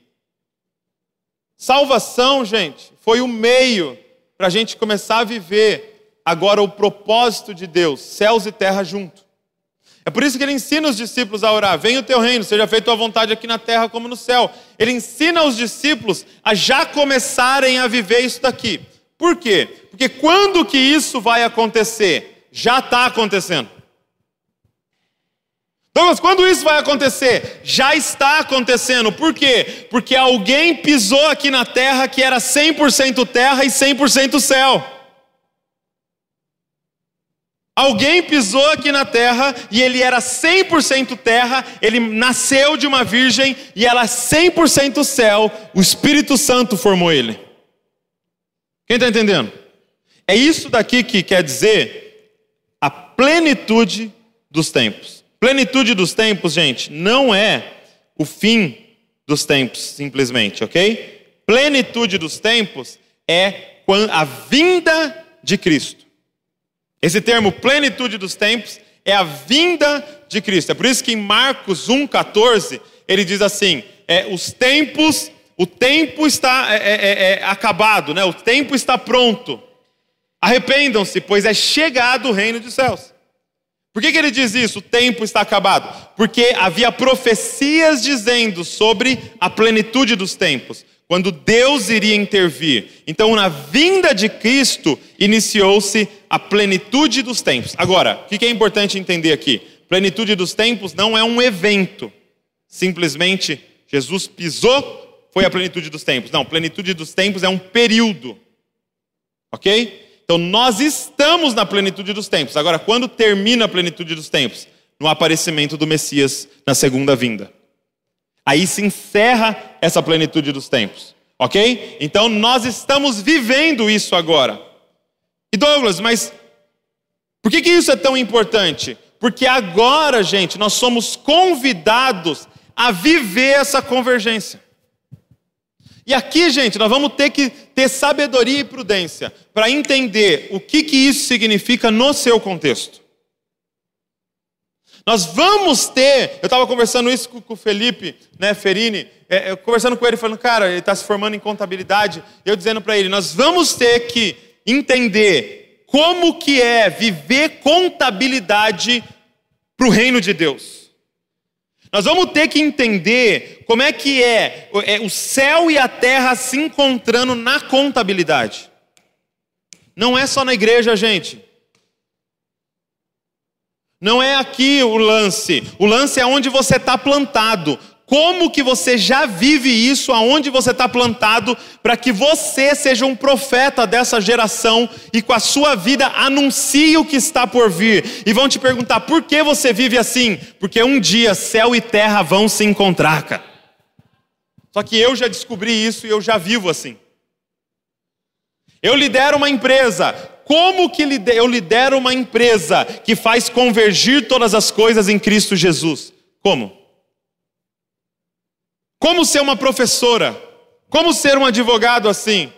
Salvação, gente, foi o meio para a gente começar a viver agora o propósito de Deus, céus e terra junto. É por isso que ele ensina os discípulos a orar: venha o teu reino, seja feita a vontade aqui na terra como no céu. Ele ensina os discípulos a já começarem a viver isso daqui. Por quê? Porque quando que isso vai acontecer? Já está acontecendo. Douglas, quando isso vai acontecer? Já está acontecendo. Por quê? Porque alguém pisou aqui na terra que era 100% terra e 100% céu. Alguém pisou aqui na terra e ele era 100% terra, ele nasceu de uma virgem e ela 100% céu, o Espírito Santo formou ele. Quem está entendendo? É isso daqui que quer dizer a plenitude dos tempos. Plenitude dos tempos, gente, não é o fim dos tempos, simplesmente, ok? Plenitude dos tempos é a vinda de Cristo. Esse termo, plenitude dos tempos, é a vinda de Cristo. É por isso que em Marcos 1,14 ele diz assim: é, os tempos, o tempo está é, é, é, é acabado, né? o tempo está pronto. Arrependam-se, pois é chegado o reino dos céus. Por que, que ele diz isso? O tempo está acabado. Porque havia profecias dizendo sobre a plenitude dos tempos, quando Deus iria intervir. Então, na vinda de Cristo, iniciou-se a plenitude dos tempos. Agora, o que, que é importante entender aqui? Plenitude dos tempos não é um evento. Simplesmente, Jesus pisou, foi a plenitude dos tempos. Não, plenitude dos tempos é um período. Ok? Então nós estamos na plenitude dos tempos. Agora, quando termina a plenitude dos tempos? No aparecimento do Messias na segunda vinda. Aí se encerra essa plenitude dos tempos. Ok? Então nós estamos vivendo isso agora. E Douglas, mas por que, que isso é tão importante? Porque agora, gente, nós somos convidados a viver essa convergência. E aqui, gente, nós vamos ter que ter sabedoria e prudência para entender o que, que isso significa no seu contexto. Nós vamos ter, eu estava conversando isso com, o Felipe, né, Ferini, é, conversando com ele, falando, cara, ele está se formando em contabilidade, eu dizendo para ele, nós vamos ter que entender como que é viver contabilidade para o reino de Deus. Nós vamos ter que entender como é que é, é o céu e a terra se encontrando na contabilidade. Não é só na igreja, gente. Não é aqui o lance. O lance é onde você está plantado. Como que você já vive isso, aonde você está plantado, para que você seja um profeta dessa geração e com a sua vida anuncie o que está por vir. E vão te perguntar por que você vive assim? Porque um dia céu e terra vão se encontrar, cara. Só que eu já descobri isso e eu já vivo assim. Eu lidero uma empresa. Como que eu lidero uma empresa que faz convergir todas as coisas em Cristo Jesus? Como? Como ser uma professora? Como ser um advogado assim?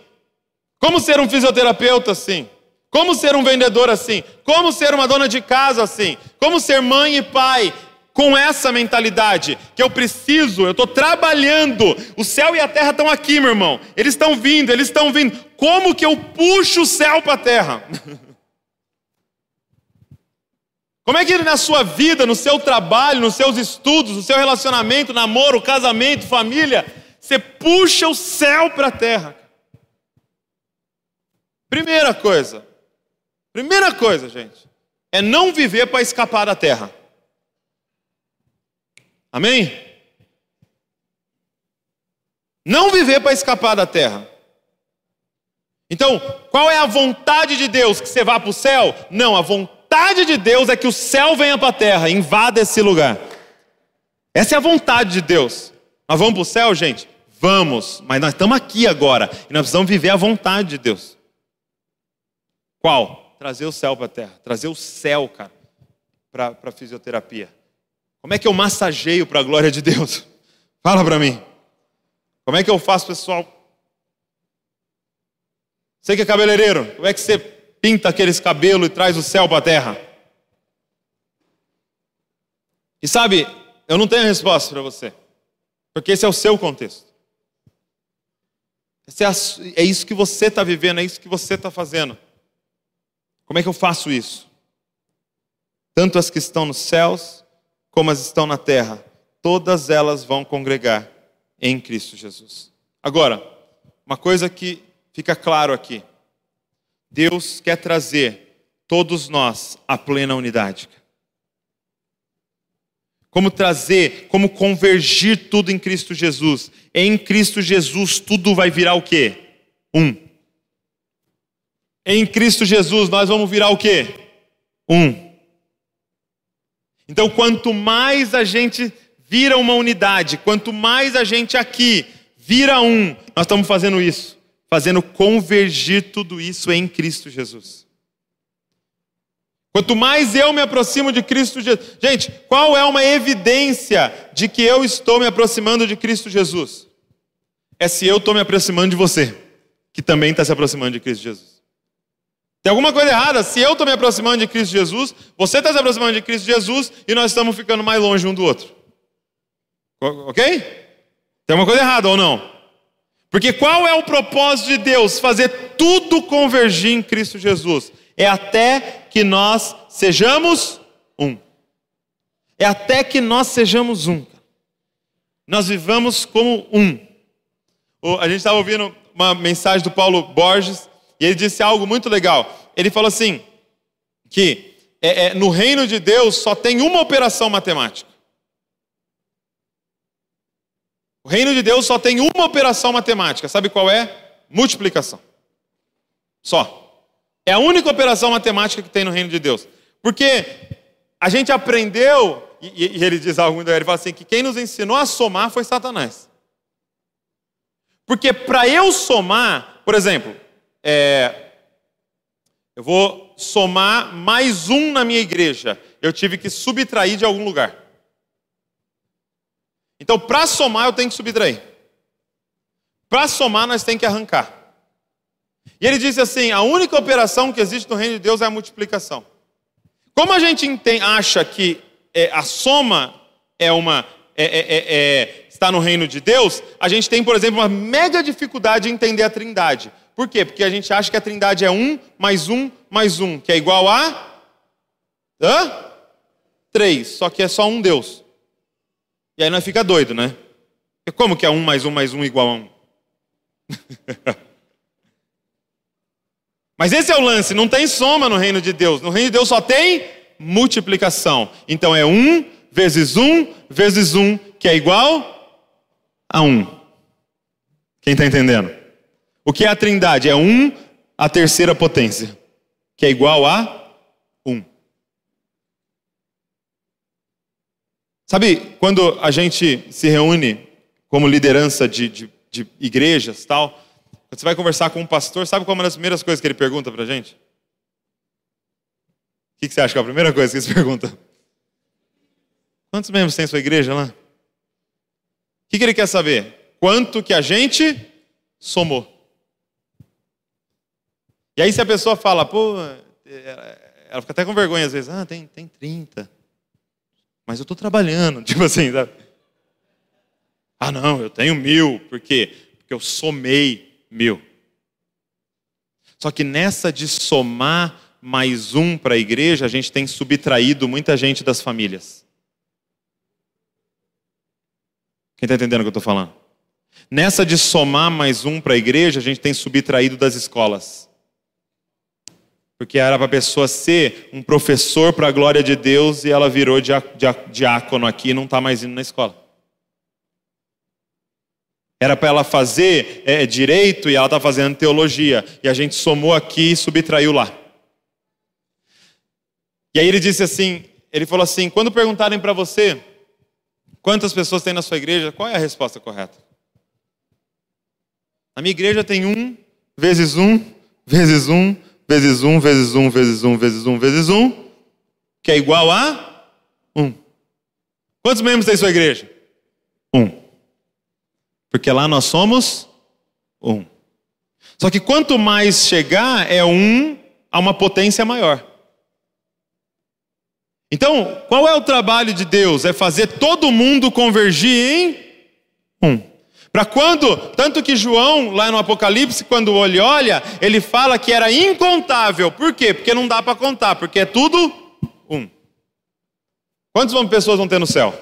Como ser um fisioterapeuta assim? Como ser um vendedor assim? Como ser uma dona de casa assim? Como ser mãe e pai com essa mentalidade que eu preciso, eu estou trabalhando, o céu e a terra estão aqui, meu irmão. Eles estão vindo, eles estão vindo. Como que eu puxo o céu para a terra? *laughs* Como é que na sua vida, no seu trabalho, nos seus estudos, no seu relacionamento, namoro, casamento, família, você puxa o céu para a terra? Primeira coisa, primeira coisa, gente, é não viver para escapar da terra. Amém? Não viver para escapar da terra. Então, qual é a vontade de Deus? Que você vá para o céu? Não, a vontade vontade de Deus é que o céu venha para a terra, invada esse lugar. Essa é a vontade de Deus. Nós vamos para o céu, gente? Vamos, mas nós estamos aqui agora e nós precisamos viver a vontade de Deus. Qual? Trazer o céu para a terra, trazer o céu, cara, para a fisioterapia. Como é que eu massageio para a glória de Deus? *laughs* Fala para mim. Como é que eu faço, pessoal? Você que é cabeleireiro, como é que você pinta aqueles cabelos e traz o céu para a terra? E sabe, eu não tenho resposta para você, porque esse é o seu contexto. É, é isso que você está vivendo, é isso que você está fazendo. Como é que eu faço isso? Tanto as que estão nos céus, como as que estão na terra, todas elas vão congregar em Cristo Jesus. Agora, uma coisa que fica claro aqui: Deus quer trazer todos nós à plena unidade. Como trazer, como convergir tudo em Cristo Jesus. Em Cristo Jesus tudo vai virar o quê? Um. Em Cristo Jesus nós vamos virar o quê? Um. Então, quanto mais a gente vira uma unidade, quanto mais a gente aqui vira um, nós estamos fazendo isso fazendo convergir tudo isso em Cristo Jesus. Quanto mais eu me aproximo de Cristo Jesus. Gente, qual é uma evidência de que eu estou me aproximando de Cristo Jesus? É se eu estou me aproximando de você, que também está se aproximando de Cristo Jesus. Tem alguma coisa errada? Se eu estou me aproximando de Cristo Jesus, você está se aproximando de Cristo Jesus e nós estamos ficando mais longe um do outro. Ok? Tem alguma coisa errada ou não? Porque qual é o propósito de Deus? Fazer tudo convergir em Cristo Jesus. É até que nós sejamos um. É até que nós sejamos um. Nós vivamos como um. A gente estava ouvindo uma mensagem do Paulo Borges e ele disse algo muito legal. Ele falou assim: que é, é, no reino de Deus só tem uma operação matemática. O reino de Deus só tem uma operação matemática. Sabe qual é? Multiplicação. Só. É a única operação matemática que tem no reino de Deus. Porque a gente aprendeu, e, e ele diz algo muito, ele fala assim, que quem nos ensinou a somar foi Satanás. Porque para eu somar, por exemplo, é, eu vou somar mais um na minha igreja, eu tive que subtrair de algum lugar. Então, para somar, eu tenho que subtrair. Para somar, nós temos que arrancar. E ele disse assim: a única operação que existe no reino de Deus é a multiplicação. Como a gente entende, acha que é, a soma é uma é, é, é, é, está no reino de Deus, a gente tem, por exemplo, uma mega dificuldade em entender a Trindade. Por quê? Porque a gente acha que a Trindade é um mais um mais um, que é igual a hã? três, só que é só um Deus. E aí nós fica doido, né? E como que é um mais um mais um igual a um? *laughs* Mas esse é o lance, não tem soma no reino de Deus. No reino de Deus só tem multiplicação. Então é um vezes um vezes um, que é igual a um. Quem está entendendo? O que é a trindade? É um a terceira potência, que é igual a um. Sabe, quando a gente se reúne como liderança de, de, de igrejas tal, quando você vai conversar com um pastor, sabe qual é uma das primeiras coisas que ele pergunta para a gente? O que, que você acha que é a primeira coisa que ele *laughs* pergunta? Quantos membros tem sua igreja lá? O que, que ele quer saber? Quanto que a gente somou. E aí se a pessoa fala, pô, ela fica até com vergonha às vezes, ah, tem, tem 30. Mas eu estou trabalhando, *laughs* tipo assim, sabe? Ah, não, eu tenho mil, por quê? Porque eu somei mil. Só que nessa de somar mais um para a igreja, a gente tem subtraído muita gente das famílias. Quem está entendendo o que eu estou falando? Nessa de somar mais um para a igreja, a gente tem subtraído das escolas. Porque era para a pessoa ser um professor para a glória de Deus e ela virou diácono aqui e não está mais indo na escola. Era para ela fazer é, direito e ela está fazendo teologia. E a gente somou aqui e subtraiu lá. E aí ele disse assim: ele falou assim, quando perguntarem para você quantas pessoas tem na sua igreja, qual é a resposta correta? Na minha igreja tem um, vezes um, vezes um, vezes um, vezes um, vezes um, vezes um, vezes um, que é igual a um. Quantos membros tem sua igreja? Um. Porque lá nós somos um. Só que quanto mais chegar, é um a uma potência maior. Então, qual é o trabalho de Deus? É fazer todo mundo convergir em um. Para quando, tanto que João, lá no Apocalipse, quando ele olha, ele fala que era incontável. Por quê? Porque não dá para contar, porque é tudo um. Quantas pessoas vão ter no céu?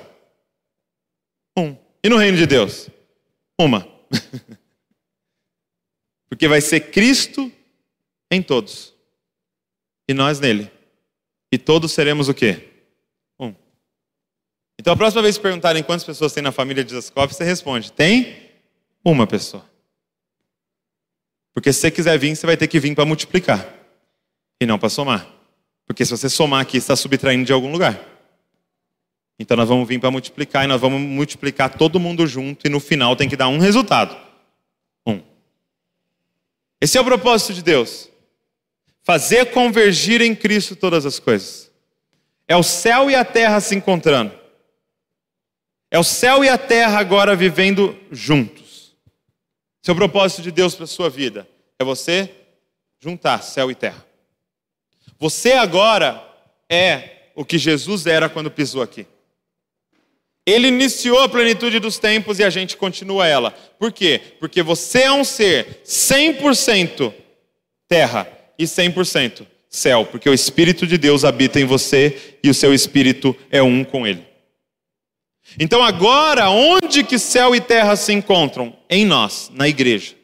Um. E no reino de Deus? Uma. *laughs* porque vai ser Cristo em todos. E nós nele. E todos seremos o quê? Então a próxima vez que perguntarem quantas pessoas tem na família de Zascoff, você responde: tem uma pessoa. Porque se você quiser vir, você vai ter que vir para multiplicar e não para somar. Porque se você somar aqui, está subtraindo de algum lugar. Então nós vamos vir para multiplicar e nós vamos multiplicar todo mundo junto e no final tem que dar um resultado. Um. Esse é o propósito de Deus. Fazer convergir em Cristo todas as coisas. É o céu e a terra se encontrando. É o céu e a terra agora vivendo juntos. O propósito de Deus para a sua vida. É você juntar céu e terra. Você agora é o que Jesus era quando pisou aqui. Ele iniciou a plenitude dos tempos e a gente continua ela. Por quê? Porque você é um ser 100% terra e 100% céu, porque o Espírito de Deus habita em você e o seu espírito é um com ele. Então agora, onde que céu e terra se encontram? Em nós, na igreja.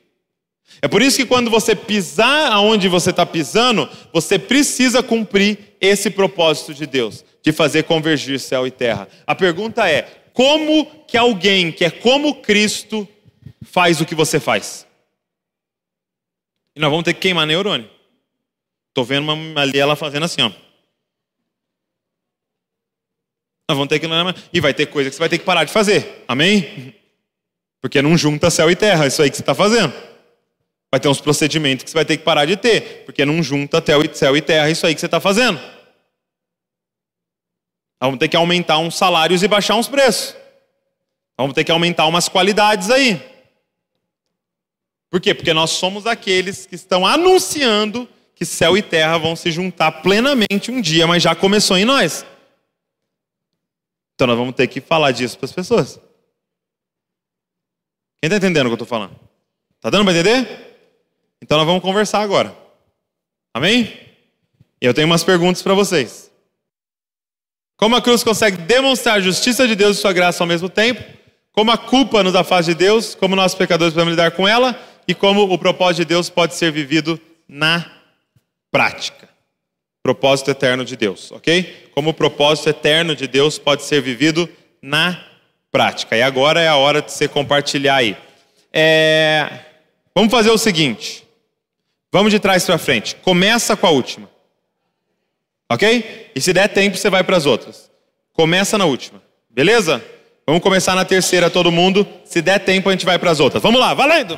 É por isso que quando você pisar aonde você está pisando, você precisa cumprir esse propósito de Deus, de fazer convergir céu e terra. A pergunta é: como que alguém que é como Cristo faz o que você faz? E nós vamos ter que queimar neurônio. Estou vendo uma ali ela fazendo assim, ó. Nós vamos ter que. E vai ter coisa que você vai ter que parar de fazer. Amém? Porque não junta céu e terra, isso aí que você está fazendo. Vai ter uns procedimentos que você vai ter que parar de ter. Porque não junta céu e terra, isso aí que você está fazendo. Nós vamos ter que aumentar uns salários e baixar uns preços. Nós vamos ter que aumentar umas qualidades aí. Por quê? Porque nós somos aqueles que estão anunciando que céu e terra vão se juntar plenamente um dia, mas já começou em nós. Então nós vamos ter que falar disso para as pessoas. Quem está entendendo o que eu estou falando? Está dando para entender? Então nós vamos conversar agora. Amém? Eu tenho umas perguntas para vocês. Como a cruz consegue demonstrar a justiça de Deus e sua graça ao mesmo tempo? Como a culpa nos afasta de Deus? Como nós pecadores podemos lidar com ela? E como o propósito de Deus pode ser vivido na prática? propósito eterno de Deus, ok? Como o propósito eterno de Deus pode ser vivido na prática. E agora é a hora de você compartilhar aí. É... Vamos fazer o seguinte. Vamos de trás para frente. Começa com a última. Ok? E se der tempo, você vai para as outras. Começa na última. Beleza? Vamos começar na terceira, todo mundo. Se der tempo, a gente vai para as outras. Vamos lá, valendo!